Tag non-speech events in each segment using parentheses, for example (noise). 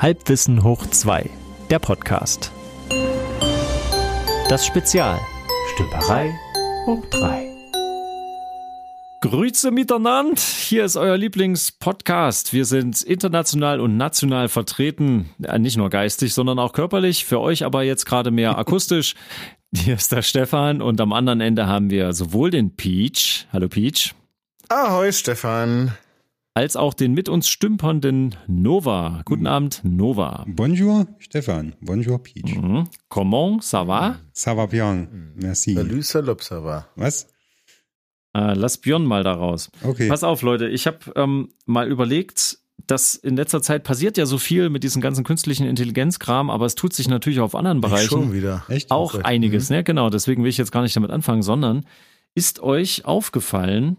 Halbwissen hoch 2, der Podcast. Das Spezial. Stümperei hoch 3. Grüße miteinander. Hier ist euer Lieblingspodcast. Wir sind international und national vertreten. Nicht nur geistig, sondern auch körperlich. Für euch aber jetzt gerade mehr (laughs) akustisch. Hier ist der Stefan und am anderen Ende haben wir sowohl den Peach. Hallo Peach. Ahoi Stefan als auch den mit uns stümpernden Nova. Guten Abend, Nova. Bonjour, Stefan. Bonjour, Peach. Mhm. Comment ça va? Ça va bien. Merci. Salut, salut, ça va. Was? Äh, lass Björn mal da raus. Okay. Pass auf, Leute. Ich habe ähm, mal überlegt, dass in letzter Zeit passiert ja so viel mit diesem ganzen künstlichen Intelligenzkram, aber es tut sich natürlich auf anderen Bereichen schon wieder. Echt? auch okay. einiges. Mhm. Ne? Genau, deswegen will ich jetzt gar nicht damit anfangen, sondern ist euch aufgefallen,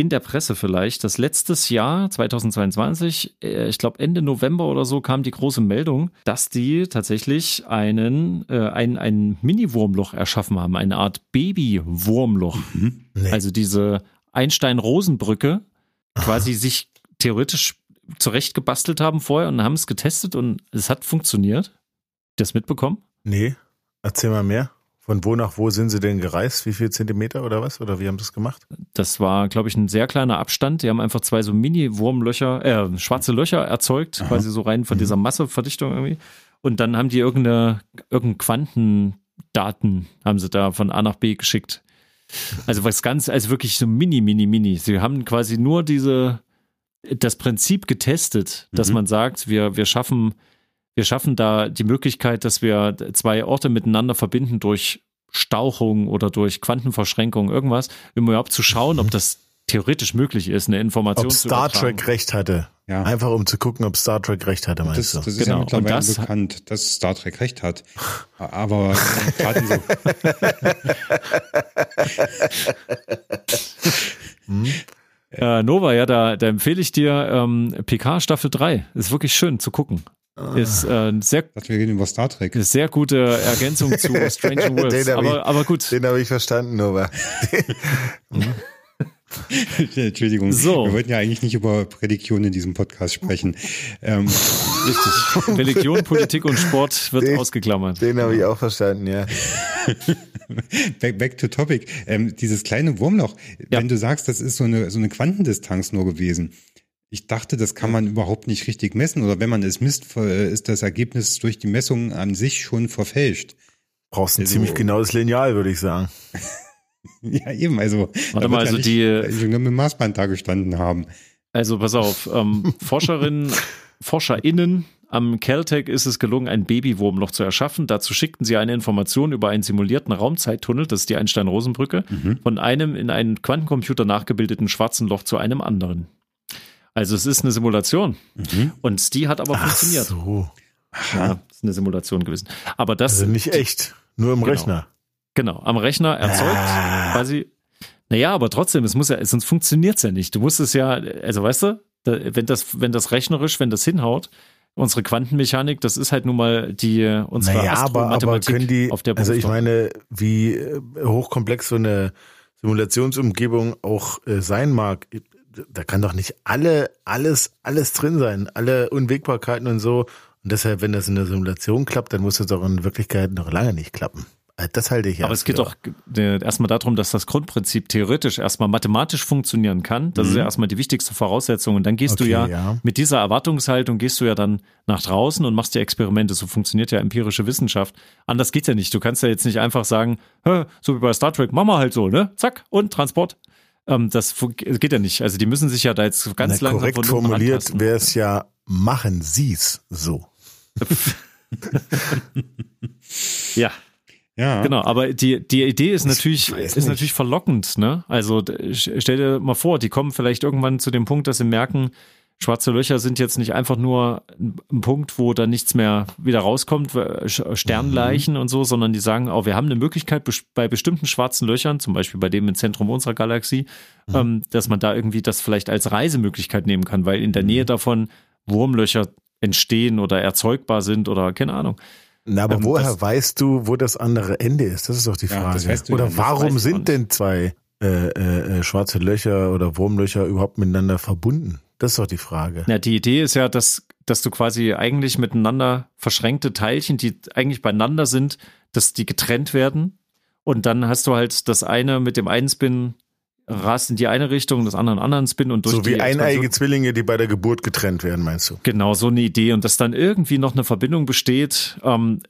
in der Presse vielleicht, dass letztes Jahr, 2022, äh, ich glaube Ende November oder so, kam die große Meldung, dass die tatsächlich einen, äh, ein, ein Mini-Wurmloch erschaffen haben, eine Art Baby-Wurmloch. Mhm. Nee. Also diese Einstein-Rosenbrücke quasi sich theoretisch zurechtgebastelt haben vorher und haben es getestet und es hat funktioniert. Das mitbekommen? Nee, erzähl mal mehr. Von wo nach wo sind sie denn gereist? Wie viel Zentimeter oder was? Oder wie haben sie das gemacht? Das war, glaube ich, ein sehr kleiner Abstand. Die haben einfach zwei so Mini-Wurmlöcher, äh, schwarze Löcher erzeugt, Aha. quasi so rein von mhm. dieser Masseverdichtung irgendwie. Und dann haben die irgendeine, irgendein Quantendaten haben sie da von A nach B geschickt. Also was ganz, also wirklich so mini, mini, mini. Sie haben quasi nur diese, das Prinzip getestet, dass mhm. man sagt, wir, wir schaffen wir schaffen da die Möglichkeit, dass wir zwei Orte miteinander verbinden durch Stauchung oder durch Quantenverschränkung, irgendwas, um überhaupt zu schauen, ob das theoretisch möglich ist, eine Information ob zu Star Trek recht hatte. Ja. Einfach um zu gucken, ob Star Trek recht hatte, meinst das, du? Das ist genau. ja mittlerweile das, bekannt, dass Star Trek recht hat. Aber Taten so. (laughs) hm? Äh, Nova, ja, da, da empfehle ich dir ähm, PK Staffel 3. Ist wirklich schön zu gucken. Ist äh, sehr, wir reden über Star Trek. Eine sehr gute Ergänzung zu (laughs) Stranger Worlds. aber, ich, aber gut. Den habe ich verstanden, Nova. (laughs) Entschuldigung. So. Wir wollten ja eigentlich nicht über Religion in diesem Podcast sprechen. Ähm. Richtig. Religion, Politik und Sport wird den, ausgeklammert. Den habe ich auch verstanden, ja. (laughs) back, back to topic. Ähm, dieses kleine Wurmloch, ja. wenn du sagst, das ist so eine, so eine Quantendistanz nur gewesen. Ich dachte, das kann man überhaupt nicht richtig messen oder wenn man es misst, ist das Ergebnis durch die Messung an sich schon verfälscht. Brauchst ein also, ziemlich genaues Lineal, würde ich sagen. (laughs) ja, eben, also. Warte mal, also die. Also nur mit Maßband da gestanden haben. Also pass auf, ähm, (laughs) Forscherinnen, ForscherInnen am Caltech ist es gelungen, ein Babywurmloch zu erschaffen. Dazu schickten sie eine Information über einen simulierten Raumzeittunnel, das ist die Einstein-Rosen-Brücke, mhm. von einem in einen Quantencomputer nachgebildeten schwarzen Loch zu einem anderen. Also es ist eine Simulation. Mhm. Und die hat aber Ach funktioniert. So. Ja, ist eine Simulation gewesen. Aber das. Also nicht echt, nur im genau. Rechner. Genau, am Rechner erzeugt ah. quasi. Naja, aber trotzdem, es muss ja, sonst funktioniert es ja nicht. Du musst es ja, also weißt du, wenn das, wenn das rechnerisch, wenn das hinhaut, unsere Quantenmechanik, das ist halt nun mal die unsere naja, aber, aber können die, auf der Also ich meine, wie äh, hochkomplex so eine Simulationsumgebung auch äh, sein mag, da kann doch nicht alle, alles, alles drin sein, alle Unwägbarkeiten und so. Und deshalb, wenn das in der Simulation klappt, dann muss das doch in Wirklichkeit noch lange nicht klappen. Äh, das halte ich ja. Aber es geht doch äh, erstmal darum, dass das Grundprinzip theoretisch erstmal mathematisch funktionieren kann. Das mhm. ist ja erstmal die wichtigste Voraussetzung. Und dann gehst okay, du ja, ja, mit dieser Erwartungshaltung gehst du ja dann nach draußen und machst die Experimente. So funktioniert ja empirische Wissenschaft. Anders geht's ja nicht. Du kannst ja jetzt nicht einfach sagen, so wie bei Star Trek, machen wir halt so, ne? Zack, und Transport. Ähm, das geht ja nicht. Also die müssen sich ja da jetzt ganz Na, langsam Korrekt formuliert wäre es ja, machen Sie's so. ja. Ja. Genau, aber die, die Idee ist natürlich, ist natürlich verlockend, ne? Also stell dir mal vor, die kommen vielleicht irgendwann zu dem Punkt, dass sie merken, Schwarze Löcher sind jetzt nicht einfach nur ein Punkt, wo da nichts mehr wieder rauskommt, Sternleichen mhm. und so, sondern die sagen, auch, wir haben eine Möglichkeit bei bestimmten schwarzen Löchern, zum Beispiel bei dem im Zentrum unserer Galaxie, mhm. ähm, dass man da irgendwie das vielleicht als Reisemöglichkeit nehmen kann, weil in der Nähe mhm. davon Wurmlöcher entstehen oder erzeugbar sind oder keine Ahnung. Na, aber ähm, woher weißt du, wo das andere Ende ist? Das ist doch die Frage. Ja, weißt du oder ja, warum sind denn zwei äh, äh, äh, schwarze Löcher oder Wurmlöcher überhaupt miteinander verbunden? Das ist doch die Frage. Ja, die Idee ist ja, dass, dass du quasi eigentlich miteinander verschränkte Teilchen, die eigentlich beieinander sind, dass die getrennt werden. Und dann hast du halt das eine mit dem einen Spin rast in die eine Richtung, das andere in anderen Spin und durch So wie eineige Zwillinge, die bei der Geburt getrennt werden, meinst du? Genau, so eine Idee und dass dann irgendwie noch eine Verbindung besteht, ähm,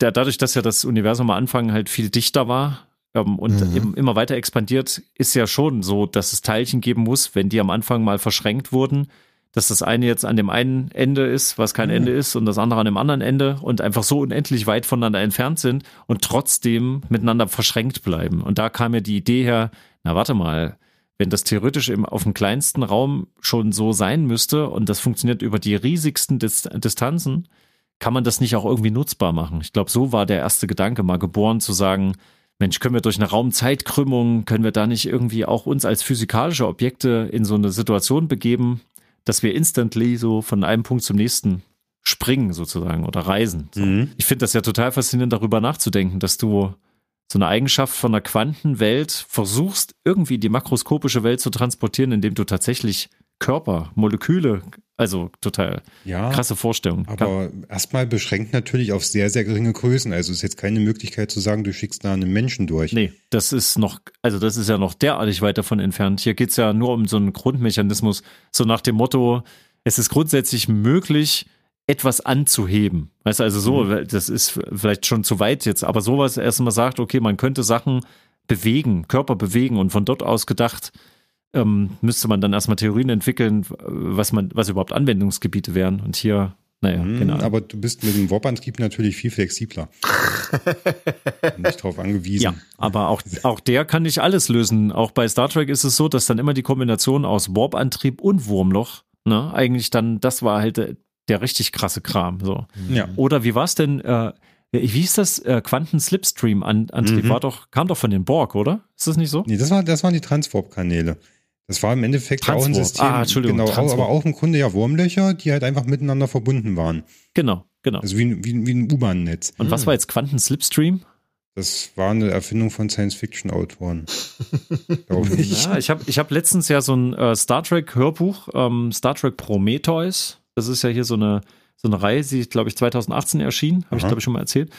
der, dadurch, dass ja das Universum am Anfang halt viel dichter war und mhm. eben immer weiter expandiert, ist ja schon so, dass es Teilchen geben muss, wenn die am Anfang mal verschränkt wurden, dass das eine jetzt an dem einen Ende ist, was kein mhm. Ende ist, und das andere an dem anderen Ende und einfach so unendlich weit voneinander entfernt sind und trotzdem miteinander verschränkt bleiben. Und da kam mir die Idee her, na warte mal, wenn das theoretisch im, auf dem kleinsten Raum schon so sein müsste und das funktioniert über die riesigsten Dis Distanzen, kann man das nicht auch irgendwie nutzbar machen? Ich glaube, so war der erste Gedanke mal geboren, zu sagen, Mensch, können wir durch eine Raumzeitkrümmung, können wir da nicht irgendwie auch uns als physikalische Objekte in so eine Situation begeben, dass wir instantly so von einem Punkt zum nächsten springen sozusagen oder reisen. So. Mhm. Ich finde das ja total faszinierend, darüber nachzudenken, dass du so eine Eigenschaft von der Quantenwelt versuchst, irgendwie die makroskopische Welt zu transportieren, indem du tatsächlich Körper, Moleküle, also total ja, krasse Vorstellung. Aber erstmal beschränkt natürlich auf sehr, sehr geringe Größen. Also ist jetzt keine Möglichkeit zu sagen, du schickst da einen Menschen durch. Nee, das ist noch, also das ist ja noch derartig weit davon entfernt. Hier geht's ja nur um so einen Grundmechanismus, so nach dem Motto, es ist grundsätzlich möglich, etwas anzuheben. Weißt du, also so, mhm. das ist vielleicht schon zu weit jetzt, aber sowas erstmal sagt, okay, man könnte Sachen bewegen, Körper bewegen und von dort aus gedacht, ähm, müsste man dann erstmal Theorien entwickeln, was man, was überhaupt Anwendungsgebiete wären. Und hier, naja, mhm, genau. Aber du bist mit dem Warp-Antrieb natürlich viel flexibler. (laughs) nicht drauf angewiesen. Ja, aber auch, auch der kann nicht alles lösen. Auch bei Star Trek ist es so, dass dann immer die Kombination aus Warp-Antrieb und Wurmloch, ne, eigentlich dann, das war halt der richtig krasse Kram. So. Ja. Oder wie war es denn? Äh, wie hieß das? Äh, Quanten-Slipstream-Antrieb mhm. war doch, kam doch von den Borg, oder? Ist das nicht so? Nee, das, war, das waren die Transwarp-Kanäle. Das war im Endeffekt Transwarp. auch ein System, ah, Entschuldigung, genau, Transwarp. aber auch im Grunde ja Wurmlöcher, die halt einfach miteinander verbunden waren. Genau, genau. Also wie, wie, wie ein U-Bahn-Netz. Und mhm. was war jetzt Quanten-Slipstream? Das war eine Erfindung von Science-Fiction-Autoren. (laughs) ich. Ja, ich habe ich hab letztens ja so ein äh, Star Trek-Hörbuch, ähm, Star Trek Prometheus das ist ja hier so eine, so eine Reihe, die, glaube ich, 2018 erschien, habe ich, glaube ich, schon mal erzählt.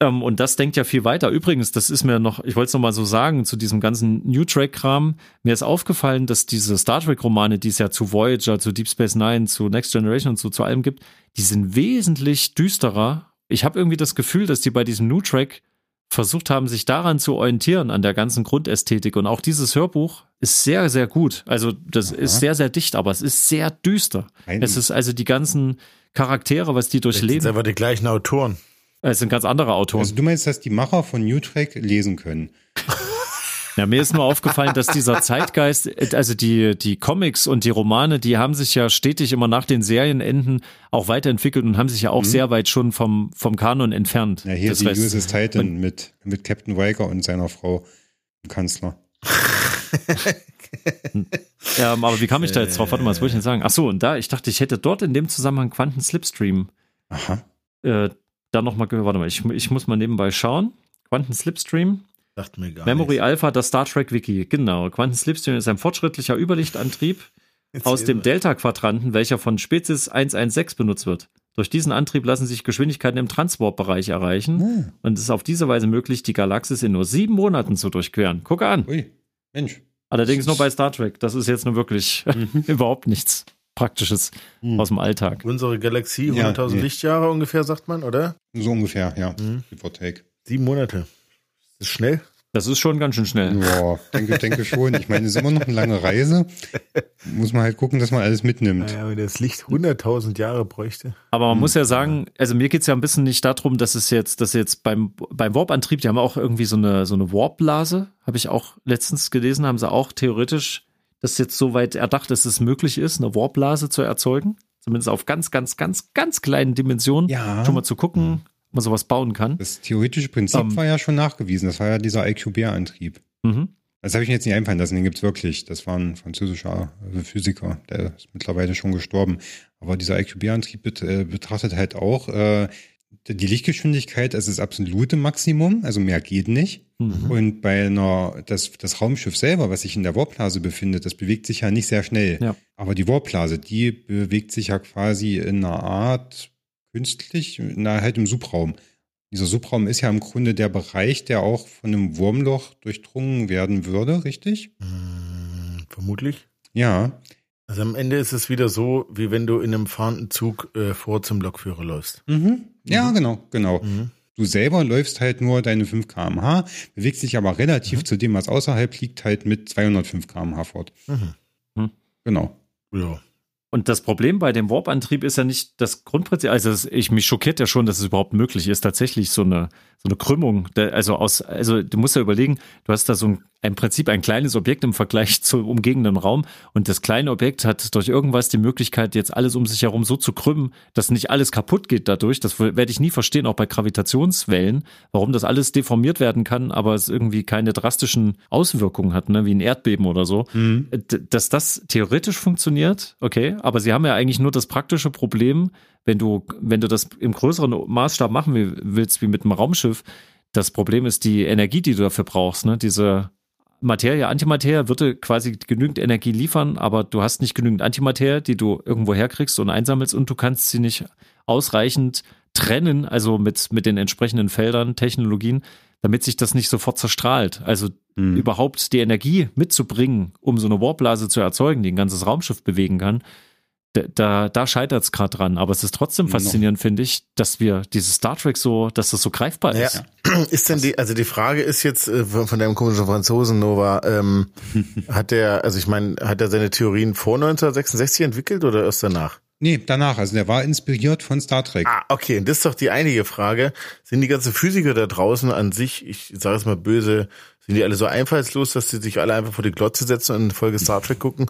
Ähm, und das denkt ja viel weiter. Übrigens, das ist mir noch, ich wollte es noch mal so sagen, zu diesem ganzen New Track-Kram. Mir ist aufgefallen, dass diese Star Trek-Romane, die es ja zu Voyager, zu Deep Space Nine, zu Next Generation und so zu allem gibt, die sind wesentlich düsterer. Ich habe irgendwie das Gefühl, dass die bei diesem New Track versucht haben, sich daran zu orientieren, an der ganzen Grundästhetik. Und auch dieses Hörbuch ist sehr, sehr gut. Also das Aha. ist sehr, sehr dicht, aber es ist sehr düster. Ein es ist also die ganzen Charaktere, was die durchleben. Es sind aber die gleichen Autoren. Es sind ganz andere Autoren. Also du meinst, dass die Macher von New Track lesen können? (laughs) Ja, mir ist nur aufgefallen, dass dieser Zeitgeist, also die, die Comics und die Romane, die haben sich ja stetig immer nach den Serienenden auch weiterentwickelt und haben sich ja auch mhm. sehr weit schon vom, vom Kanon entfernt. Ja, hier das die heißt, USS Titan mit, mit Captain Riker und seiner Frau, Kanzler. ja, (laughs) aber wie kam ich da jetzt drauf? Warte mal, was wollte ich denn sagen? Ach so, und da, ich dachte, ich hätte dort in dem Zusammenhang Quanten Slipstream. Aha. Äh, da nochmal, warte mal, ich, ich muss mal nebenbei schauen. Quanten Slipstream. Sagt mir gar Memory nicht. Alpha, das Star Trek Wiki. Genau. Quanten Slipstream ist ein fortschrittlicher Überlichtantrieb (laughs) aus dem Delta-Quadranten, welcher von Spezies 116 benutzt wird. Durch diesen Antrieb lassen sich Geschwindigkeiten im Transwarp-Bereich erreichen hm. und es ist auf diese Weise möglich, die Galaxis in nur sieben Monaten zu durchqueren. Gucke an. Ui, Mensch. Allerdings nur bei Star Trek. Das ist jetzt nur wirklich mhm. (laughs) überhaupt nichts Praktisches mhm. aus dem Alltag. Unsere Galaxie, 100.000 ja. Lichtjahre ungefähr, sagt man, oder? So ungefähr, ja. Mhm. Sieben Monate. Das ist schnell. Das ist schon ganz schön schnell. Ja, denke, denke schon. Ich meine, es ist immer noch eine lange Reise. Muss man halt gucken, dass man alles mitnimmt. Ja, wenn das Licht 100.000 Jahre bräuchte. Aber man hm. muss ja sagen, also mir geht's ja ein bisschen nicht darum, dass es jetzt, dass jetzt beim, beim Warp-Antrieb, die haben auch irgendwie so eine, so eine Warp-Blase, habe ich auch letztens gelesen, haben sie auch theoretisch das jetzt so weit erdacht, dass es möglich ist, eine Warp-Blase zu erzeugen. Zumindest auf ganz, ganz, ganz, ganz kleinen Dimensionen. Ja. Schon mal zu gucken, man sowas bauen kann. Das theoretische Prinzip um, ähm. war ja schon nachgewiesen. Das war ja dieser IQB-Antrieb. Mhm. Das habe ich mir jetzt nicht einfallen lassen, den gibt's wirklich. Das war ein französischer Physiker, der ist mittlerweile schon gestorben. Aber dieser IQB-Antrieb bet äh, betrachtet halt auch äh, die Lichtgeschwindigkeit ist das absolute Maximum, also mehr geht nicht. Mhm. Und bei einer, das, das Raumschiff selber, was sich in der Warpblase befindet, das bewegt sich ja nicht sehr schnell. Ja. Aber die Warpblase, die bewegt sich ja quasi in einer Art künstlich, na, halt im Subraum. Dieser Subraum ist ja im Grunde der Bereich, der auch von einem Wurmloch durchdrungen werden würde, richtig? Hm, vermutlich. Ja. Also am Ende ist es wieder so, wie wenn du in einem fahrenden Zug äh, vor zum Lokführer läufst. Mhm. Ja, mhm. genau, genau. Mhm. Du selber läufst halt nur deine 5 kmh, bewegst dich aber relativ mhm. zu dem, was außerhalb liegt, halt mit 205 kmh fort. Mhm. Hm. Genau. Ja. Und das Problem bei dem Warp-Antrieb ist ja nicht das Grundprinzip, also ich mich schockiert ja schon, dass es überhaupt möglich ist, tatsächlich so eine so eine Krümmung, also aus, also du musst ja überlegen, du hast da so ein, im Prinzip ein kleines Objekt im Vergleich (laughs) zum umgebenden Raum und das kleine Objekt hat durch irgendwas die Möglichkeit, jetzt alles um sich herum so zu krümmen, dass nicht alles kaputt geht dadurch. Das werde ich nie verstehen, auch bei Gravitationswellen, warum das alles deformiert werden kann, aber es irgendwie keine drastischen Auswirkungen hat, ne, wie ein Erdbeben oder so. Mhm. Dass das theoretisch funktioniert, okay, aber sie haben ja eigentlich nur das praktische Problem, wenn du, wenn du das im größeren Maßstab machen willst, wie mit einem Raumschiff, das Problem ist die Energie, die du dafür brauchst. Ne? Diese Materie, Antimaterie würde quasi genügend Energie liefern, aber du hast nicht genügend Antimaterie, die du irgendwo herkriegst und einsammelst und du kannst sie nicht ausreichend trennen, also mit, mit den entsprechenden Feldern, Technologien, damit sich das nicht sofort zerstrahlt. Also mhm. überhaupt die Energie mitzubringen, um so eine Warblase zu erzeugen, die ein ganzes Raumschiff bewegen kann, da, da scheitert es gerade dran. Aber es ist trotzdem faszinierend, finde ich, dass wir dieses Star Trek so, dass das so greifbar ist. Ja. (clears throat) Ist denn die, also die Frage ist jetzt äh, von deinem komischen Franzosen Nova, ähm, (laughs) hat der, also ich meine, hat er seine Theorien vor 1966 entwickelt oder erst danach? Nee, danach. Also der war inspiriert von Star Trek. Ah, okay. Und das ist doch die einige Frage. Sind die ganzen Physiker da draußen an sich, ich sage es mal böse, sind die alle so einfallslos, dass sie sich alle einfach vor die Glotze setzen und eine Folge Star Trek gucken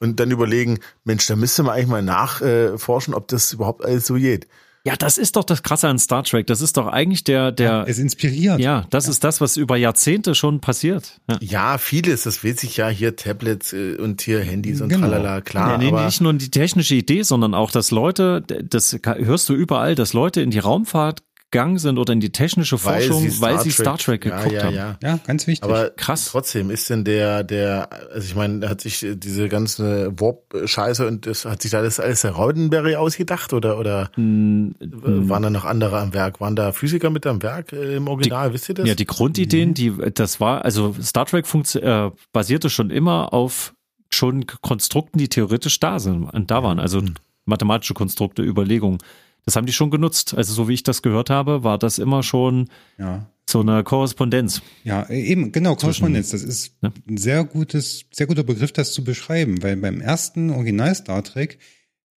und dann überlegen, Mensch, da müsste man eigentlich mal nachforschen, ob das überhaupt alles so geht. Ja, das ist doch das Krasse an Star Trek. Das ist doch eigentlich der, der. Ja, es inspiriert. Ja, das ja. ist das, was über Jahrzehnte schon passiert. Ja, ja vieles. Das will sich ja hier Tablets äh, und hier Handys und genau. tralala, klar. Nee, nee, nicht nur die technische Idee, sondern auch, dass Leute, das hörst du überall, dass Leute in die Raumfahrt gegangen sind oder in die technische Forschung, weil sie Star, weil sie Star Trek, geguckt ja, haben. Ja. ja, ganz wichtig. Aber krass. Trotzdem ist denn der, der, also ich meine, hat sich diese ganze Warp-Scheiße und das hat sich da alles, alles der Roddenberry ausgedacht oder, oder mm, waren da noch andere am Werk? Waren da Physiker mit am Werk äh, im Original? Die, Wisst ihr das? Ja, die Grundideen, mhm. die, das war, also Star Trek äh, basierte schon immer auf schon Konstrukten, die theoretisch da sind und da waren, also mhm. mathematische Konstrukte, Überlegungen. Das haben die schon genutzt. Also so wie ich das gehört habe, war das immer schon ja. so eine Korrespondenz. Ja, eben, genau, Korrespondenz. Das ist ja? ein sehr gutes, sehr guter Begriff, das zu beschreiben, weil beim ersten Original Star Trek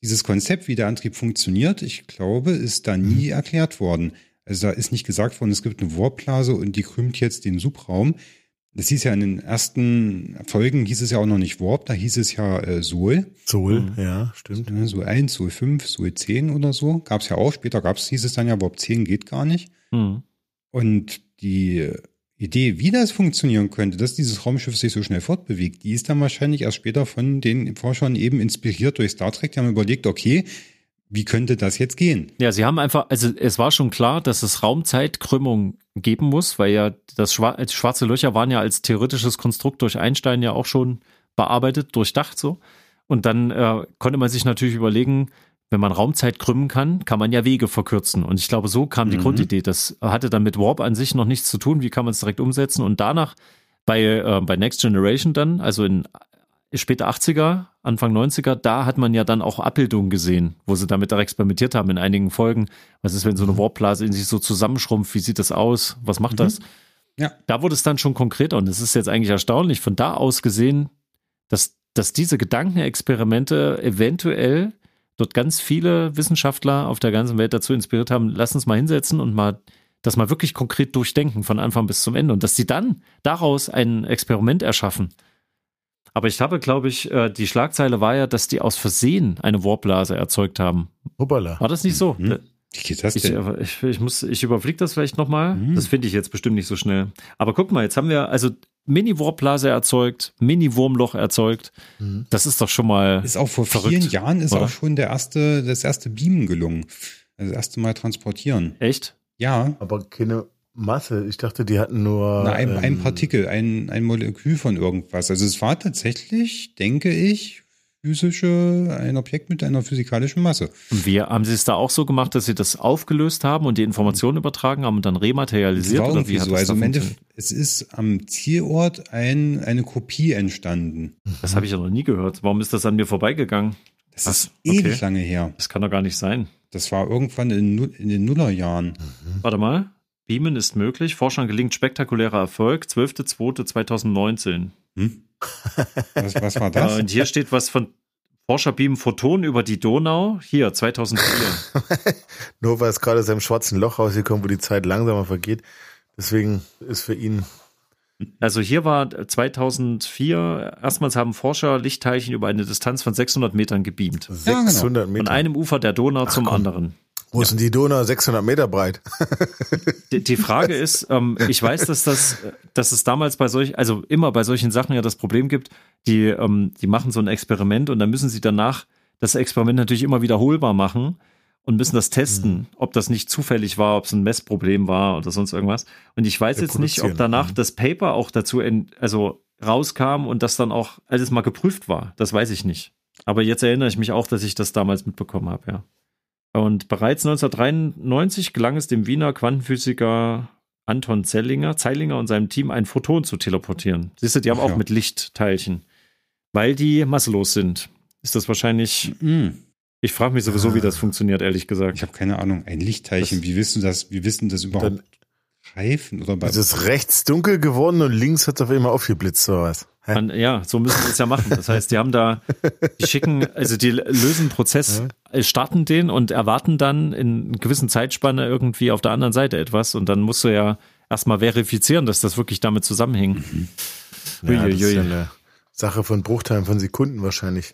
dieses Konzept, wie der Antrieb funktioniert, ich glaube, ist da nie mhm. erklärt worden. Also da ist nicht gesagt worden, es gibt eine Warpblase und die krümmt jetzt den Subraum. Das hieß ja in den ersten Folgen hieß es ja auch noch nicht Warp, da hieß es ja äh, Sol. Sol, mhm. ja, stimmt. Sol 1, Sol 5, Sol 10 oder so. Gab es ja auch. Später gab's, hieß es dann ja, Warp 10 geht gar nicht. Mhm. Und die Idee, wie das funktionieren könnte, dass dieses Raumschiff sich so schnell fortbewegt, die ist dann wahrscheinlich erst später von den Forschern eben inspiriert durch Star Trek. Die haben überlegt, okay, wie könnte das jetzt gehen? Ja, sie haben einfach, also es war schon klar, dass es Raumzeitkrümmung geben muss, weil ja das schwarze Löcher waren ja als theoretisches Konstrukt durch Einstein ja auch schon bearbeitet, durchdacht so. Und dann äh, konnte man sich natürlich überlegen, wenn man Raumzeit krümmen kann, kann man ja Wege verkürzen. Und ich glaube, so kam die mhm. Grundidee. Das hatte dann mit Warp an sich noch nichts zu tun. Wie kann man es direkt umsetzen? Und danach bei, äh, bei Next Generation dann, also in späte 80er, Anfang 90er, da hat man ja dann auch Abbildungen gesehen, wo sie damit auch experimentiert haben in einigen Folgen. Was ist, wenn so eine mhm. Warpblase in sich so zusammenschrumpft? Wie sieht das aus? Was macht mhm. das? Ja. Da wurde es dann schon konkreter und es ist jetzt eigentlich erstaunlich, von da aus gesehen, dass, dass diese Gedankenexperimente eventuell dort ganz viele Wissenschaftler auf der ganzen Welt dazu inspiriert haben, lass uns mal hinsetzen und mal das mal wirklich konkret durchdenken von Anfang bis zum Ende und dass sie dann daraus ein Experiment erschaffen, aber ich habe, glaube ich, äh, die Schlagzeile war ja, dass die aus Versehen eine Warpblase erzeugt haben. Hoppala. War das nicht so? Mhm. Wie geht das denn? Ich, ich, ich, muss, ich überfliege das vielleicht nochmal. Mhm. Das finde ich jetzt bestimmt nicht so schnell. Aber guck mal, jetzt haben wir also Mini-Warpblase erzeugt, Mini-Wurmloch erzeugt. Mhm. Das ist doch schon mal. Ist auch vor verrückt, vielen Jahren ist oder? auch schon der erste, das erste Beamen gelungen. Also das erste Mal transportieren. Echt? Ja. Aber keine Masse. Ich dachte, die hatten nur. Na, ein, ähm, ein Partikel, ein, ein Molekül von irgendwas. Also es war tatsächlich, denke ich, physische, ein Objekt mit einer physikalischen Masse. Und wie haben Sie es da auch so gemacht, dass Sie das aufgelöst haben und die Informationen übertragen haben und dann rematerialisiert? Das war oder wie so. Also im Endeffekt, es ist am Zielort ein, eine Kopie entstanden. Das habe ich ja noch nie gehört. Warum ist das an mir vorbeigegangen? Das Was? ist ewig okay. lange her. Das kann doch gar nicht sein. Das war irgendwann in, in den Nullerjahren. Mhm. Warte mal. Beamen ist möglich. Forschern gelingt spektakulärer Erfolg. 12.02.2019. Hm? (laughs) Was, was war das? und hier steht was von Forscher beamen Photonen über die Donau. Hier, 2004. Nova ist gerade aus einem schwarzen Loch rausgekommen, wo die Zeit langsamer vergeht. Deswegen ist für ihn. Also hier war 2004, erstmals haben Forscher Lichtteilchen über eine Distanz von 600 Metern gebeamt. 600 Meter. Von einem Ufer der Donau Ach, zum komm. anderen. Wo ist denn die Donau 600 Meter breit? (laughs) Die, die Frage ist, ähm, ich weiß, dass das, dass es damals bei solch, also immer bei solchen Sachen ja das Problem gibt, die, ähm, die machen so ein Experiment und dann müssen sie danach das Experiment natürlich immer wiederholbar machen und müssen das testen, mhm. ob das nicht zufällig war, ob es ein Messproblem war oder sonst irgendwas. Und ich weiß jetzt nicht, ob danach mhm. das Paper auch dazu, in, also rauskam und das dann auch alles mal geprüft war. Das weiß ich nicht. Aber jetzt erinnere ich mich auch, dass ich das damals mitbekommen habe, ja. Und bereits 1993 gelang es dem Wiener Quantenphysiker Anton Zellinger, Zeilinger und seinem Team ein Photon zu teleportieren. Siehst du, die haben Ach, auch ja. mit Lichtteilchen. Weil die masselos sind. Ist das wahrscheinlich. Mhm. Ich frage mich sowieso, ah. wie das funktioniert, ehrlich gesagt. Ich habe keine Ahnung. Ein Lichtteilchen, das, wie wissen das, wie wissen das überhaupt? Dann, Reifen oder bei. Es ist rechts dunkel geworden und links hat es auf einmal aufgeblitzt oder was? Man, ja, so müssen sie es ja machen. Das heißt, die haben da, die schicken, also die lösen Prozess, ja. starten den und erwarten dann in einer gewissen Zeitspanne irgendwie auf der anderen Seite etwas und dann musst du ja erstmal verifizieren, dass das wirklich damit zusammenhängt. Mhm. Ja, das ist ja eine Sache von Bruchteilen von Sekunden wahrscheinlich.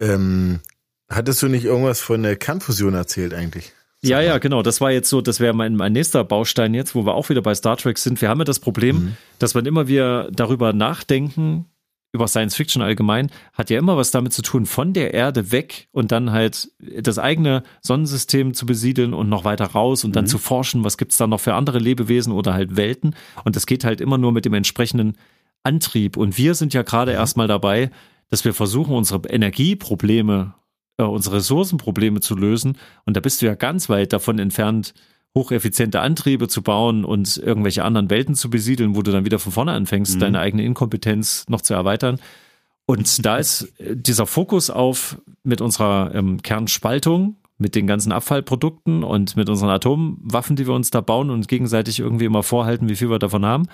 Ähm, hattest du nicht irgendwas von der Kernfusion erzählt eigentlich? Ja, ja, genau. Das war jetzt so, das wäre mein, mein nächster Baustein jetzt, wo wir auch wieder bei Star Trek sind. Wir haben ja das Problem, mhm. dass wenn immer wir darüber nachdenken, über Science Fiction allgemein, hat ja immer was damit zu tun, von der Erde weg und dann halt das eigene Sonnensystem zu besiedeln und noch weiter raus und dann mhm. zu forschen, was gibt's da noch für andere Lebewesen oder halt Welten. Und das geht halt immer nur mit dem entsprechenden Antrieb. Und wir sind ja gerade mhm. erstmal dabei, dass wir versuchen, unsere Energieprobleme äh, unsere Ressourcenprobleme zu lösen. Und da bist du ja ganz weit davon entfernt, hocheffiziente Antriebe zu bauen und irgendwelche anderen Welten zu besiedeln, wo du dann wieder von vorne anfängst, mhm. deine eigene Inkompetenz noch zu erweitern. Und da ist äh, dieser Fokus auf mit unserer ähm, Kernspaltung, mit den ganzen Abfallprodukten und mit unseren Atomwaffen, die wir uns da bauen und gegenseitig irgendwie immer vorhalten, wie viel wir davon haben.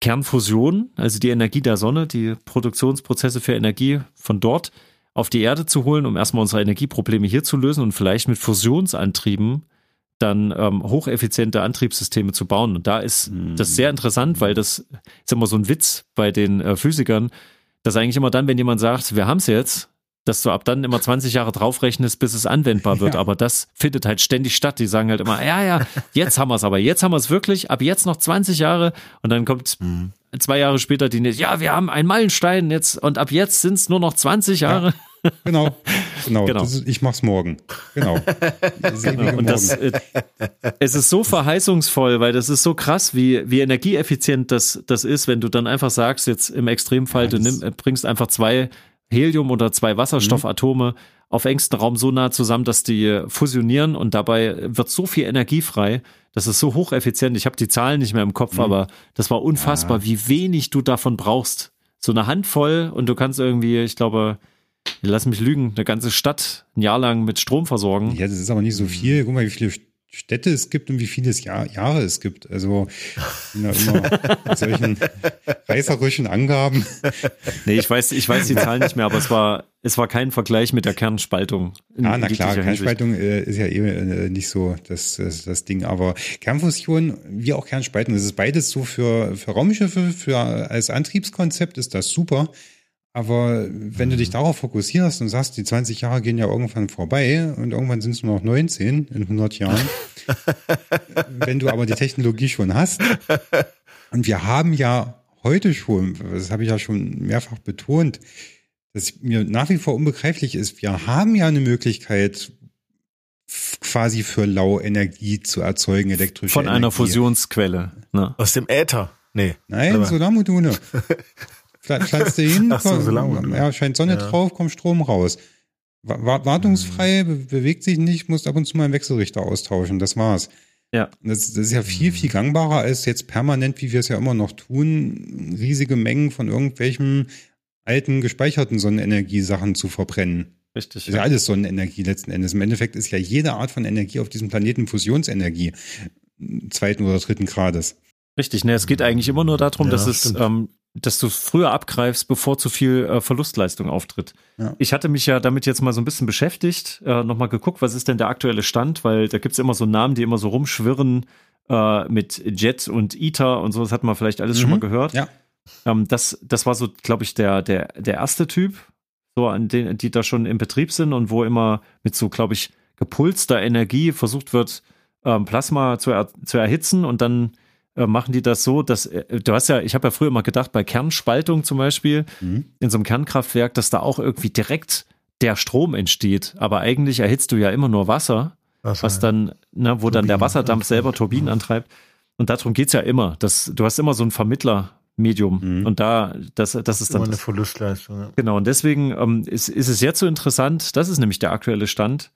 Kernfusion, also die Energie der Sonne, die Produktionsprozesse für Energie von dort auf die Erde zu holen, um erstmal unsere Energieprobleme hier zu lösen und vielleicht mit Fusionsantrieben dann ähm, hocheffiziente Antriebssysteme zu bauen. Und da ist mhm. das sehr interessant, weil das ist immer so ein Witz bei den äh, Physikern, dass eigentlich immer dann, wenn jemand sagt, wir haben es jetzt, dass du ab dann immer 20 Jahre draufrechnest, bis es anwendbar wird. Ja. Aber das findet halt ständig statt. Die sagen halt immer, ja, ja, jetzt haben wir es aber, jetzt haben wir es wirklich, ab jetzt noch 20 Jahre. Und dann kommt mhm. Zwei Jahre später die nächste, ja, wir haben einen Meilenstein jetzt und ab jetzt sind es nur noch 20 Jahre. Ja. (laughs) Genau, genau. genau. Ist, ich mach's morgen. Genau. (laughs) genau. Und das, äh, es ist so verheißungsvoll, weil das ist so krass, wie, wie energieeffizient das, das ist, wenn du dann einfach sagst, jetzt im Extremfall, ja, du nimm, bringst einfach zwei Helium oder zwei Wasserstoffatome mhm. auf engstem Raum so nah zusammen, dass die fusionieren und dabei wird so viel Energie frei. Das ist so hocheffizient. Ich habe die Zahlen nicht mehr im Kopf, mhm. aber das war unfassbar, ja. wie wenig du davon brauchst. So eine Handvoll und du kannst irgendwie, ich glaube, lass mich lügen, eine ganze Stadt ein Jahr lang mit Strom versorgen. Ja, das ist aber nicht so viel. Guck mal, wie viele Städte es gibt und wie viele Jahr, Jahre es gibt. Also ja, immer mit solchen (laughs) reißerischen Angaben. Nee, ich weiß, ich weiß die Zahlen nicht mehr, aber es war, es war kein Vergleich mit der Kernspaltung. ah, na klar, Kernspaltung äh, ist ja eh äh, nicht so das, das, das Ding. Aber Kernfusion, wie auch Kernspaltung, das ist beides so für, für Raumschiffe, für als Antriebskonzept ist das super. Aber wenn du dich darauf fokussierst und sagst, die 20 Jahre gehen ja irgendwann vorbei und irgendwann sind es nur noch 19 in 100 Jahren, (laughs) wenn du aber die Technologie schon hast, (laughs) und wir haben ja heute schon, das habe ich ja schon mehrfach betont, dass mir nach wie vor unbegreiflich ist, wir haben ja eine Möglichkeit, quasi für lau Energie zu erzeugen, elektrische Von Energie. einer Fusionsquelle. Ne? Aus dem Äther. Nee. Nein, Solarmodule. (laughs) Pflanzt du hin, (laughs) Ach so, komm, ja, scheint Sonne ja. drauf, kommt Strom raus. Wartungsfrei, mhm. bewegt sich nicht, musst ab und zu mal einen Wechselrichter austauschen. Das war's. Ja. Das, das, ist ja viel, viel gangbarer als jetzt permanent, wie wir es ja immer noch tun, riesige Mengen von irgendwelchen alten gespeicherten Sonnenenergiesachen zu verbrennen. Richtig. Das ist ja alles Sonnenenergie letzten Endes. Im Endeffekt ist ja jede Art von Energie auf diesem Planeten Fusionsenergie zweiten oder dritten Grades. Richtig, ne, es geht eigentlich immer nur darum, ja, dass es, ähm, dass du früher abgreifst, bevor zu viel äh, Verlustleistung auftritt. Ja. Ich hatte mich ja damit jetzt mal so ein bisschen beschäftigt, äh, nochmal geguckt, was ist denn der aktuelle Stand, weil da gibt's immer so Namen, die immer so rumschwirren äh, mit Jet und ITER und so, das hat man vielleicht alles mhm. schon mal gehört. Ja. Ähm, das, das war so, glaube ich, der, der, der erste Typ, so an den, die da schon im Betrieb sind und wo immer mit so, glaube ich, gepulster Energie versucht wird, ähm, Plasma zu, er, zu erhitzen und dann machen die das so, dass äh, du hast ja, ich habe ja früher mal gedacht, bei Kernspaltung zum Beispiel, mhm. in so einem Kernkraftwerk, dass da auch irgendwie direkt der Strom entsteht. Aber eigentlich erhitzt du ja immer nur Wasser, Wasser was dann, ne, wo Turbinen. dann der Wasserdampf selber Turbinen ja. antreibt. Und darum geht's ja immer. Das, du hast immer so ein Vermittlermedium. Mhm. Und da, das, das ist dann. Immer eine Verlustleistung. Ja. Genau. Und deswegen ähm, ist, ist es jetzt so interessant, das ist nämlich der aktuelle Stand,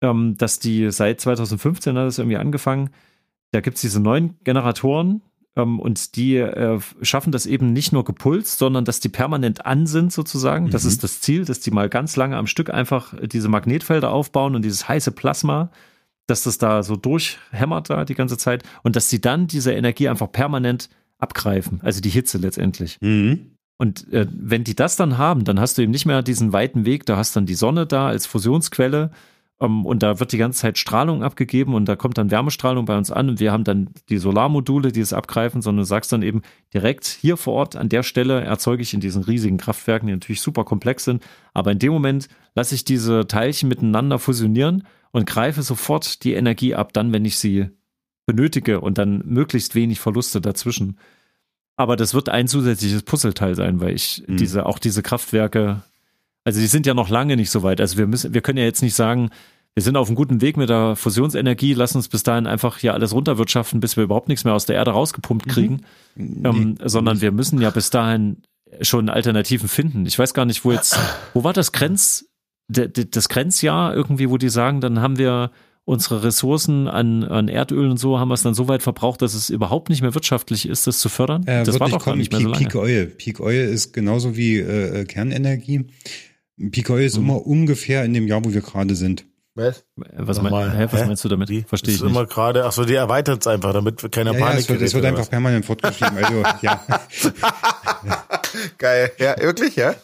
ähm, dass die seit 2015 hat es irgendwie angefangen, da gibt es diese neuen Generatoren ähm, und die äh, schaffen das eben nicht nur gepulst, sondern dass die permanent an sind sozusagen. Mhm. Das ist das Ziel, dass die mal ganz lange am Stück einfach diese Magnetfelder aufbauen und dieses heiße Plasma, dass das da so durchhämmert da die ganze Zeit und dass sie dann diese Energie einfach permanent abgreifen, also die Hitze letztendlich. Mhm. Und äh, wenn die das dann haben, dann hast du eben nicht mehr diesen weiten Weg, da hast dann die Sonne da als Fusionsquelle um, ähm, und da wird die ganze Zeit Strahlung abgegeben und da kommt dann Wärmestrahlung bei uns an und wir haben dann die Solarmodule, die es abgreifen, sondern du sagst dann eben direkt hier vor Ort an der Stelle erzeuge ich in diesen riesigen Kraftwerken, die natürlich super komplex sind, aber in dem Moment lasse ich diese Teilchen miteinander fusionieren und greife sofort die Energie ab, dann, wenn ich sie benötige und dann möglichst wenig Verluste dazwischen. Aber das wird ein zusätzliches Puzzleteil sein, weil ich mhm. diese, auch diese Kraftwerke also die sind ja noch lange nicht so weit. Also wir müssen, wir können ja jetzt nicht sagen, wir sind auf einem guten Weg mit der Fusionsenergie, lass uns bis dahin einfach hier alles runterwirtschaften, bis wir überhaupt nichts mehr aus der Erde rausgepumpt mhm. kriegen. Mhm. Ähm, nee. Sondern wir müssen ja bis dahin schon Alternativen finden. Ich weiß gar nicht, wo jetzt, wo war das Grenz, das Grenzjahr irgendwie, wo die sagen, dann haben wir unsere Ressourcen an, an Erdöl und so haben wir es dann so weit verbraucht, dass es überhaupt nicht mehr wirtschaftlich ist, das zu fördern. Äh, das war doch gar nicht mehr so lange. Peak Oil. Peak Oil ist genauso wie äh, äh Kernenergie. Peak Oil ist hm. immer ungefähr in dem Jahr, wo wir gerade sind. Was? Was, mein, hä, was meinst du damit? Verstehe ich nicht. immer gerade, ach so, die erweitert es einfach, damit keine ja, Panik ja, es wird, es wird einfach permanent fortgeschrieben. Also, ja. (laughs) Geil. Ja, wirklich, ja?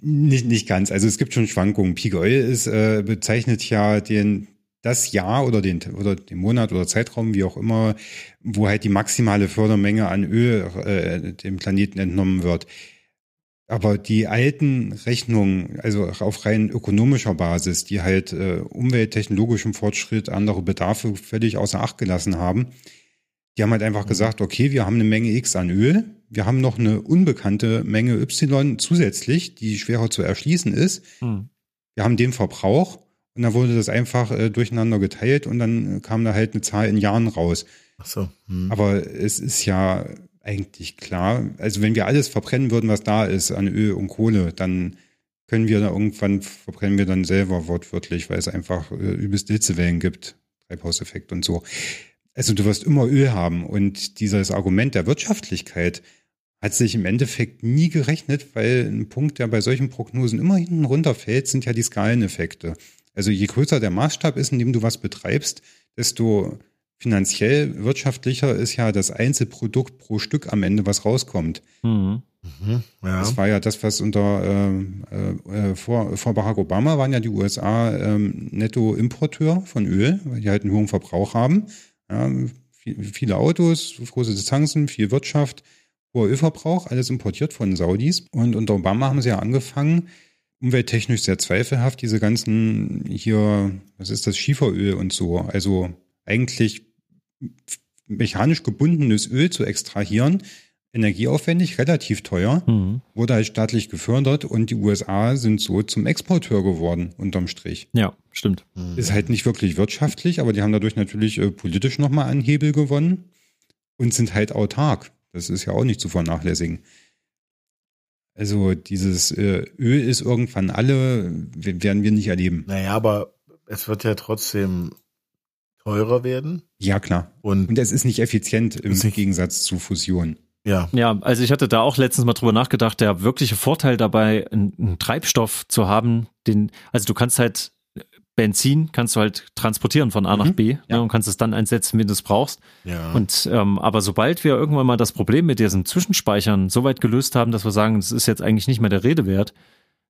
Nicht, nicht ganz. Also es gibt schon Schwankungen. Peak Oil ist, äh, bezeichnet ja den, das Jahr oder den, oder den Monat oder Zeitraum, wie auch immer, wo halt die maximale Fördermenge an Öl äh, dem Planeten entnommen wird. Aber die alten Rechnungen, also auf rein ökonomischer Basis, die halt äh, umwelttechnologischem Fortschritt, andere Bedarfe völlig außer Acht gelassen haben, die haben halt einfach mhm. gesagt, okay, wir haben eine Menge X an Öl, wir haben noch eine unbekannte Menge Y zusätzlich, die schwerer zu erschließen ist. Mhm. Wir haben den Verbrauch und dann wurde das einfach äh, durcheinander geteilt und dann kam da halt eine Zahl in Jahren raus. Ach so. Mhm. Aber es ist ja eigentlich klar. Also wenn wir alles verbrennen würden, was da ist an Öl und Kohle, dann können wir da irgendwann verbrennen wir dann selber wortwörtlich, weil es einfach äh, übelst Hitzewellen gibt, Treibhauseffekt und so. Also du wirst immer Öl haben und dieses Argument der Wirtschaftlichkeit hat sich im Endeffekt nie gerechnet, weil ein Punkt, der bei solchen Prognosen immer hinten runterfällt, sind ja die Skaleneffekte. Also je größer der Maßstab ist, in dem du was betreibst, desto finanziell wirtschaftlicher ist ja das Einzelprodukt pro Stück am Ende, was rauskommt. Mhm. Mhm, ja. Das war ja das, was unter äh, äh, vor, vor Barack Obama waren ja die USA ähm, Nettoimporteur von Öl, weil die halt einen hohen Verbrauch haben. Ja, viel, viele Autos, große Distanzen, viel Wirtschaft, hoher Ölverbrauch, alles importiert von Saudis. Und unter Obama haben sie ja angefangen, umwelttechnisch sehr zweifelhaft, diese ganzen hier, was ist das, Schieferöl und so, also eigentlich mechanisch gebundenes Öl zu extrahieren, energieaufwendig, relativ teuer, mhm. wurde halt staatlich gefördert und die USA sind so zum Exporteur geworden, unterm Strich. Ja, stimmt. Mhm. Ist halt nicht wirklich wirtschaftlich, aber die haben dadurch natürlich äh, politisch nochmal einen Hebel gewonnen und sind halt autark. Das ist ja auch nicht zu vernachlässigen. Also dieses äh, Öl ist irgendwann alle, werden wir nicht erleben. Naja, aber es wird ja trotzdem teurer werden. Ja, klar. Und, und es ist nicht effizient im Gegensatz zu Fusion. Ja. Ja, also ich hatte da auch letztens mal drüber nachgedacht, der wirkliche Vorteil dabei, einen, Treibstoff zu haben, den, also du kannst halt Benzin kannst du halt transportieren von A nach mhm, B ja. ne, und kannst es dann einsetzen, wenn du es brauchst. Ja. Und ähm, aber sobald wir irgendwann mal das Problem mit diesen Zwischenspeichern so weit gelöst haben, dass wir sagen, das ist jetzt eigentlich nicht mehr der Rede wert,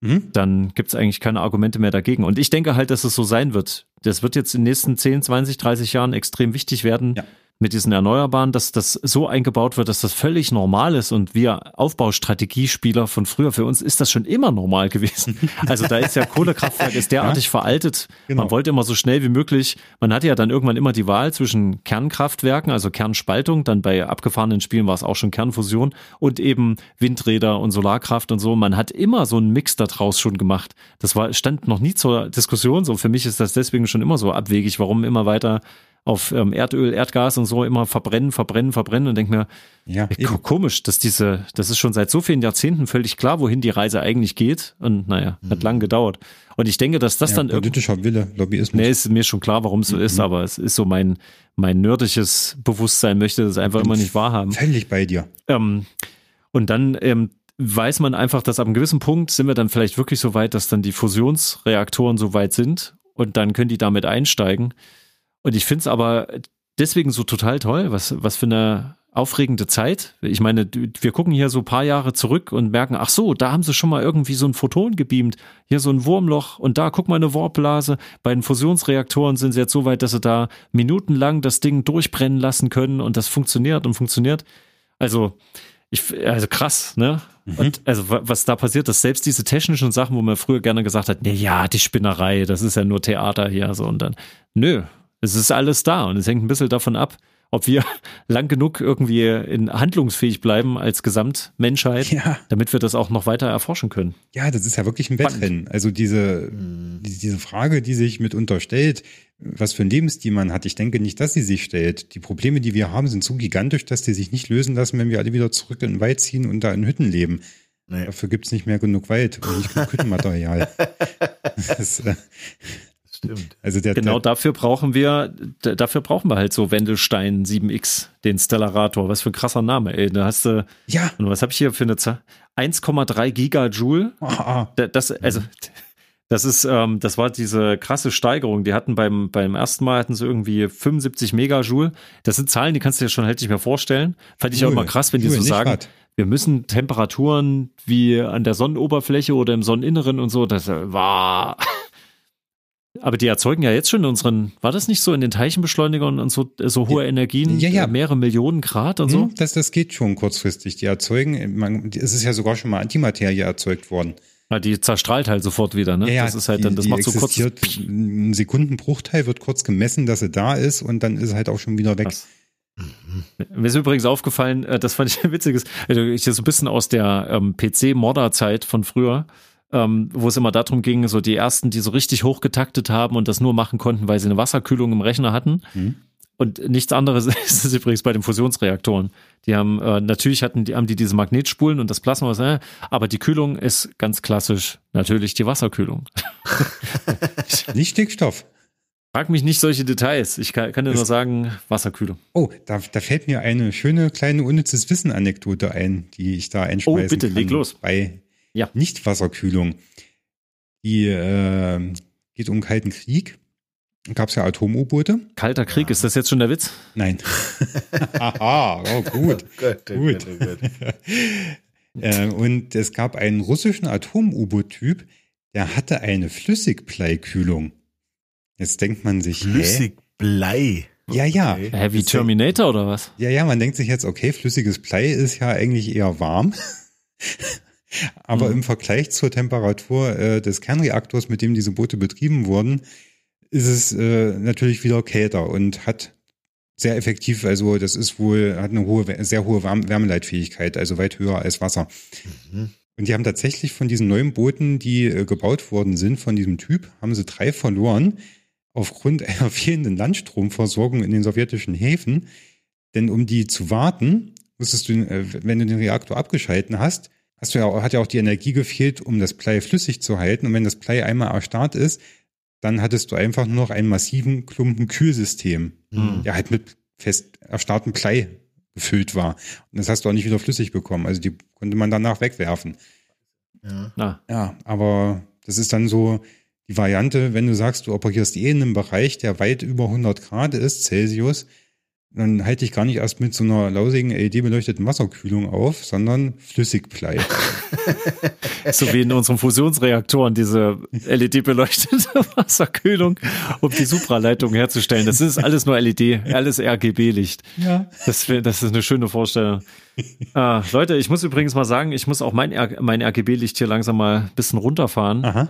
mhm. dann gibt es eigentlich keine Argumente mehr dagegen. Und ich denke halt, dass es so sein wird. Das wird jetzt in den nächsten 10, 20, 30 Jahren extrem wichtig werden, ja mit diesen Erneuerbaren, dass das so eingebaut wird, dass das völlig normal ist und wir Aufbaustrategiespieler von früher, für uns ist das schon immer normal gewesen. (laughs) Also da ist ja Kohlekraftwerk ist derartig ja, veraltet. Genau. Man wollte immer so schnell wie möglich, man hatte ja dann irgendwann immer die Wahl zwischen Kernkraftwerken, also Kernspaltung, dann bei abgefahrenen Spielen war es auch schon Kernfusion und eben Windräder und Solarkraft und so. Man hat immer so einen Mix daraus schon gemacht. Das war, stand noch nie zur Diskussion so. Für mich ist das deswegen schon immer so abwegig, warum immer weiter auf ähm, Erdöl, Erdgas und so immer verbrennen, verbrennen, verbrennen und denke mir, ja, ey, komisch, dass diese, das ist schon seit so vielen Jahrzehnten völlig klar, wohin die Reise eigentlich geht. Und naja, mhm. hat lang gedauert. Und ich denke, dass das ja, dann politischer Wille, Lobbyismus. Nee, ist mir schon klar, warum es so mhm. ist, aber es ist so mein, mein nerdisches Bewusstsein möchte das einfach immer nicht wahrhaben. Völlig bei dir. Ähm, und dann ähm, weiß man einfach, dass ab einem gewissen Punkt sind wir dann vielleicht wirklich so weit, dass dann die Fusionsreaktoren so weit sind und dann können die damit einsteigen. Und ich finde es aber deswegen so total toll, was, was für eine aufregende Zeit. Ich meine, wir gucken hier so ein paar Jahre zurück und merken, ach so, da haben sie schon mal irgendwie so ein Photon gebeamt, hier so ein Wurmloch und da guck mal eine Warpblase. Bei den Fusionsreaktoren sind sie jetzt so weit, dass sie da minutenlang das Ding durchbrennen lassen können und das funktioniert und funktioniert. Also, ich, also krass, ne? Mhm. Und also was da passiert, dass selbst diese technischen Sachen, wo man früher gerne gesagt hat, nee, ja, die Spinnerei, das ist ja nur Theater hier, so und dann, nö, es ist alles da und es hängt ein bisschen davon ab, ob wir (laughs) lang genug irgendwie in handlungsfähig bleiben als Gesamtmenschheit, ja. damit wir das auch noch weiter erforschen können. Ja, das ist ja wirklich ein Wettrennen. Also diese, mhm. diese Frage, die sich mitunter stellt, was für ein Lebensstil man hat, ich denke nicht, dass sie sich stellt. Die Probleme, die wir haben, sind so gigantisch, dass die sich nicht lösen lassen, wenn wir alle wieder zurück in den Wald ziehen und da in Hütten leben. Nee. Dafür gibt's nicht mehr genug Wald und nicht genug Hüttenmaterial. (laughs) das, äh, Stimmt. Also der, genau der, dafür brauchen wir, dafür brauchen wir halt so Wendelstein 7X, den Stellarator. Was für ein krasser Name, ey. Da hast du, ja. Und was habe ich hier für eine Zahl? 1,3 Gigajoule. Oh, Das, also, das ist, ähm, das war diese krasse Steigerung. Die hatten beim, beim ersten Mal hatten sie irgendwie 75 Megajoule. Das sind Zahlen, die kannst du dir schon halt nicht mehr vorstellen. Fand ich cool. auch immer krass, wenn die cool, so sagen. Grad wir müssen Temperaturen wie an der Sonnenoberfläche oder im Sonneninneren und so, das war aber die erzeugen ja jetzt schon unseren, war das nicht so in den Teilchenbeschleunigern und so, so hohe Energien, ja, ja. mehrere Millionen Grad und so? Hm, das, das geht schon kurzfristig. Die erzeugen, man, es ist ja sogar schon mal Antimaterie erzeugt worden. Ja, die zerstrahlt halt sofort wieder, ne? Ja, das ist halt die, dann, das macht so kurz. Ein Sekundenbruchteil wird kurz gemessen, dass sie da ist und dann ist es halt auch schon wieder weg. Krass. Mir ist übrigens aufgefallen, äh, das fand ich (laughs) ein witziges, also ich so ein bisschen aus der ähm, PC-Modder-Zeit von früher ähm, wo es immer darum ging, so die ersten, die so richtig hochgetaktet haben und das nur machen konnten, weil sie eine Wasserkühlung im Rechner hatten. Mhm. Und nichts anderes (laughs) ist es übrigens bei den Fusionsreaktoren. Die haben, äh, natürlich hatten die, haben die diese Magnetspulen und das Plasma, äh, aber die Kühlung ist ganz klassisch natürlich die Wasserkühlung. (laughs) nicht Stickstoff. Frag mich nicht solche Details. Ich kann, kann dir nur sagen, Wasserkühlung. Oh, da, da fällt mir eine schöne kleine unnützes Wissen-Anekdote ein, die ich da einschmeißen Oh, bitte, kann leg los. Bei ja. Nicht-Wasserkühlung. Die äh, geht um Kalten Krieg. Gab es ja Atom-U-Boote. Kalter Krieg, ist das jetzt schon der Witz? Nein. (laughs) Aha, oh gut. (laughs) oh Gott, oh gut. Gott, oh Gott. (laughs) äh, und es gab einen russischen Atom-U-Boot-Typ, der hatte eine Flüssigbleikühlung. Jetzt denkt man sich, Flüssigblei. Ja, ja. Okay. Hä, wie Terminator oder was? Ja, ja, man denkt sich jetzt, okay, flüssiges Blei ist ja eigentlich eher warm. Aber mhm. im Vergleich zur Temperatur äh, des Kernreaktors, mit dem diese Boote betrieben wurden, ist es äh, natürlich wieder kälter und hat sehr effektiv. Also das ist wohl, hat eine hohe, sehr hohe Wärmeleitfähigkeit, also weit höher als Wasser. Mhm. Und die haben tatsächlich von diesen neuen Booten, die äh, gebaut worden sind, von diesem Typ, haben sie drei verloren aufgrund (laughs) einer fehlenden Landstromversorgung in den sowjetischen Häfen. Denn um die zu warten, musstest du, äh, wenn du den Reaktor abgeschalten hast, hast du ja, hat ja auch die Energie gefehlt, um das Blei flüssig zu halten. Und wenn das Blei einmal erstarrt ist, dann hattest du einfach nur noch einen massiven Klumpen Kühlsystem, mhm. der halt mit fest erstarrtem Blei gefüllt war. Und das hast du auch nicht wieder flüssig bekommen. Also die konnte man danach wegwerfen. Ja. Ja, aber das ist dann so die Variante, wenn du sagst, du operierst eh in einem Bereich, der weit über 100 Grad ist, Celsius, dann halte ich gar nicht erst mit so einer lausigen LED-beleuchteten Wasserkühlung auf, sondern Flüssigblei. (laughs) so wie in unseren Fusionsreaktoren diese LED-beleuchtete (laughs) Wasserkühlung, um die Supraleitung herzustellen. Das ist alles nur LED, alles RGB-Licht. Ja. Das, das ist eine schöne Vorstellung. Ah, Leute, ich muss übrigens mal sagen, ich muss auch mein, mein RGB-Licht hier langsam mal ein bisschen runterfahren. Aha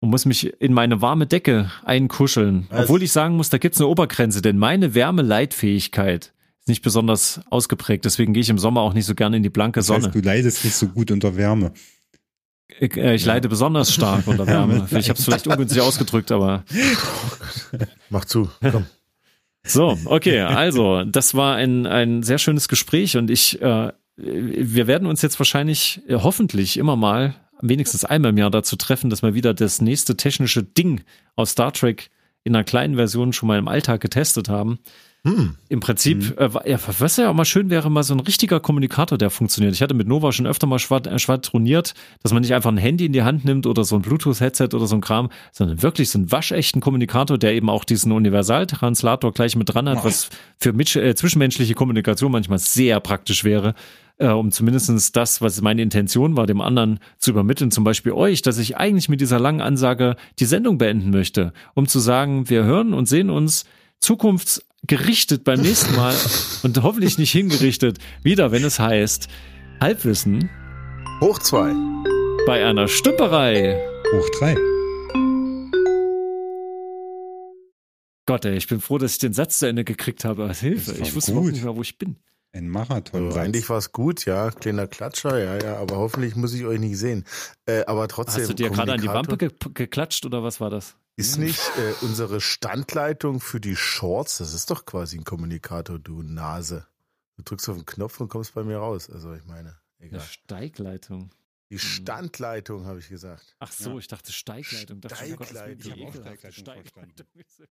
und muss mich in meine warme Decke einkuscheln. Was? Obwohl ich sagen muss, da gibt's eine Obergrenze, denn meine Wärmeleitfähigkeit ist nicht besonders ausgeprägt. Deswegen gehe ich im Sommer auch nicht so gerne in die blanke Sonne. Das heißt, du leidest nicht so gut unter Wärme. Ich, äh, ich ja. leide besonders stark unter (laughs) Wärme. ich habe es vielleicht ungünstig ausgedrückt, aber. (laughs) Mach zu, komm. So, okay, also das war ein, ein sehr schönes Gespräch und ich, äh, wir werden uns jetzt wahrscheinlich äh, hoffentlich immer mal wenigstens einmal im Jahr dazu treffen, dass wir wieder das nächste technische Ding aus Star Trek in einer kleinen Version schon mal im Alltag getestet haben. Hm. Im Prinzip, hm. äh, ja, was ja auch mal schön wäre, mal so ein richtiger Kommunikator, der funktioniert. Ich hatte mit Nova schon öfter mal äh, schwadroniert, dass man nicht einfach ein Handy in die Hand nimmt oder so ein Bluetooth-Headset oder so ein Kram, sondern wirklich so einen waschechten Kommunikator, der eben auch diesen Universaltranslator gleich mit dran hat, was für äh, zwischenmenschliche Kommunikation manchmal sehr praktisch wäre äh, um zumindestens das, was meine Intention war, dem anderen zu übermitteln, zum Beispiel euch, dass ich eigentlich mit dieser langen Ansage die Sendung beenden möchte, um zu sagen, wir hören und sehen uns zukunftsgerichtet beim nächsten Mal (laughs) und hoffentlich nicht hingerichtet wieder, wenn es heißt Halbwissen hoch zwei bei einer Stümperei hoch drei. Gott, ey, ich bin froh, dass ich den Satz zu Ende gekriegt habe. Hilfe, ich wusste überhaupt nicht mehr, wo ich bin. Ein Marathon. Also eigentlich war es gut, ja. Kleiner Klatscher, ja, ja. Aber hoffentlich muss ich euch nicht sehen. Äh, aber trotzdem. Hast du dir gerade an die Wampe ge geklatscht oder was war das? Ist nicht äh, unsere Standleitung für die Shorts, das ist doch quasi ein Kommunikator, du Nase. Du drückst auf den Knopf und kommst bei mir raus. Also ich meine, egal. Eine Steigleitung. Die Standleitung, habe ich gesagt. Ach so, ja. ich dachte Steigleitung. Steigleitung. Ich habe auch Steigleitung. Steigleitung. (laughs)